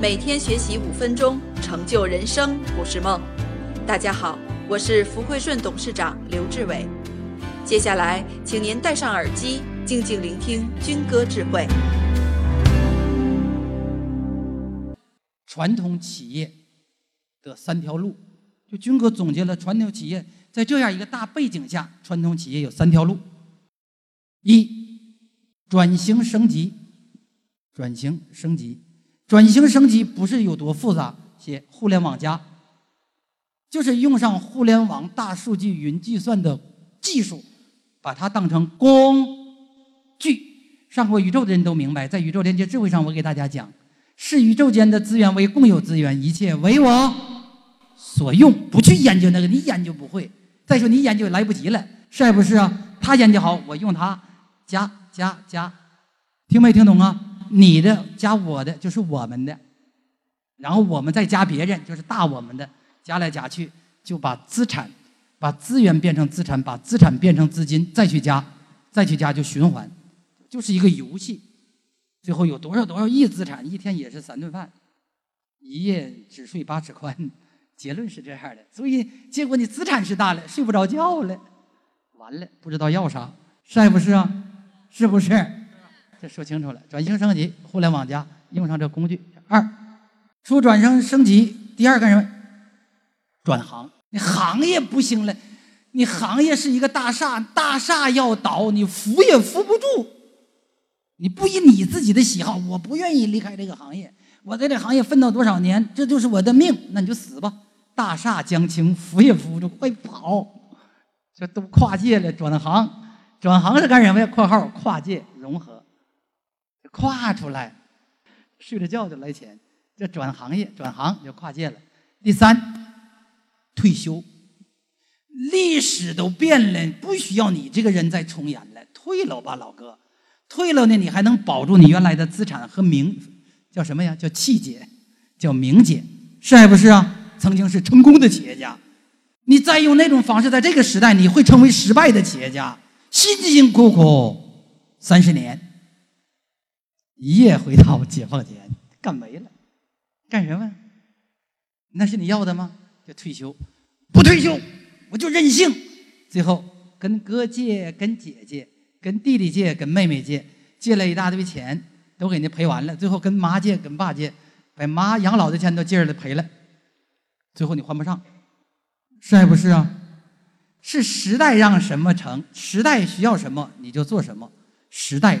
每天学习五分钟，成就人生不是梦。大家好，我是福汇顺董事长刘志伟。接下来，请您戴上耳机，静静聆听军歌智慧。传统企业的三条路，就军哥总结了传统企业在这样一个大背景下，传统企业有三条路：一、转型升级；转型升级，转型升级不是有多复杂，写互联网加，就是用上互联网、大数据、云计算的技术，把它当成工具。上过宇宙的人都明白，在宇宙连接智慧上，我给大家讲。是宇宙间的资源为共有资源，一切为我所用。不去研究那个，你研究不会。再说你研究来不及了，是不是啊？他研究好，我用他，加加加，听没听懂啊？你的加我的就是我们的，然后我们再加别人就是大我们的，加来加去就把资产、把资源变成资产，把资产变成资金，再去加，再去加就循环，就是一个游戏。最后有多少多少亿资产，一天也是三顿饭，一夜只睡八尺宽，结论是这样的。所以结果你资产是大了，睡不着觉了，完了不知道要啥，是不是啊？是不是？这说清楚了，转型升级，互联网加用上这工具。二，说转型升级，第二干什么？转行。你行业不行了，你行业是一个大厦，大厦要倒，你扶也扶不住。你不以你自己的喜好，我不愿意离开这个行业，我在这行业奋斗多少年，这就是我的命，那你就死吧！大厦将倾，扶也扶不住，快跑！这都跨界了，转行，转行是干什么呀？（括号跨界融合，跨出来，睡着觉就来钱，这转行业，转行就跨界了。第三，退休，历史都变了，不需要你这个人再重演了，退了吧，老哥。退了呢，你还能保住你原来的资产和名，叫什么呀？叫气节，叫名节，是还不是啊？曾经是成功的企业家，你再用那种方式，在这个时代，你会成为失败的企业家。辛辛苦苦三十年，一夜回到解放前，干没了，干什么？那是你要的吗？就退休，不退休，我就任性。最后跟哥借，跟姐姐。跟弟弟借，跟妹妹借，借了一大堆钱，都给人家赔完了。最后跟妈借，跟爸借，把妈养老的钱都借着了赔了。最后你还不上，是还不是啊？是时代让什么成，时代需要什么你就做什么。时代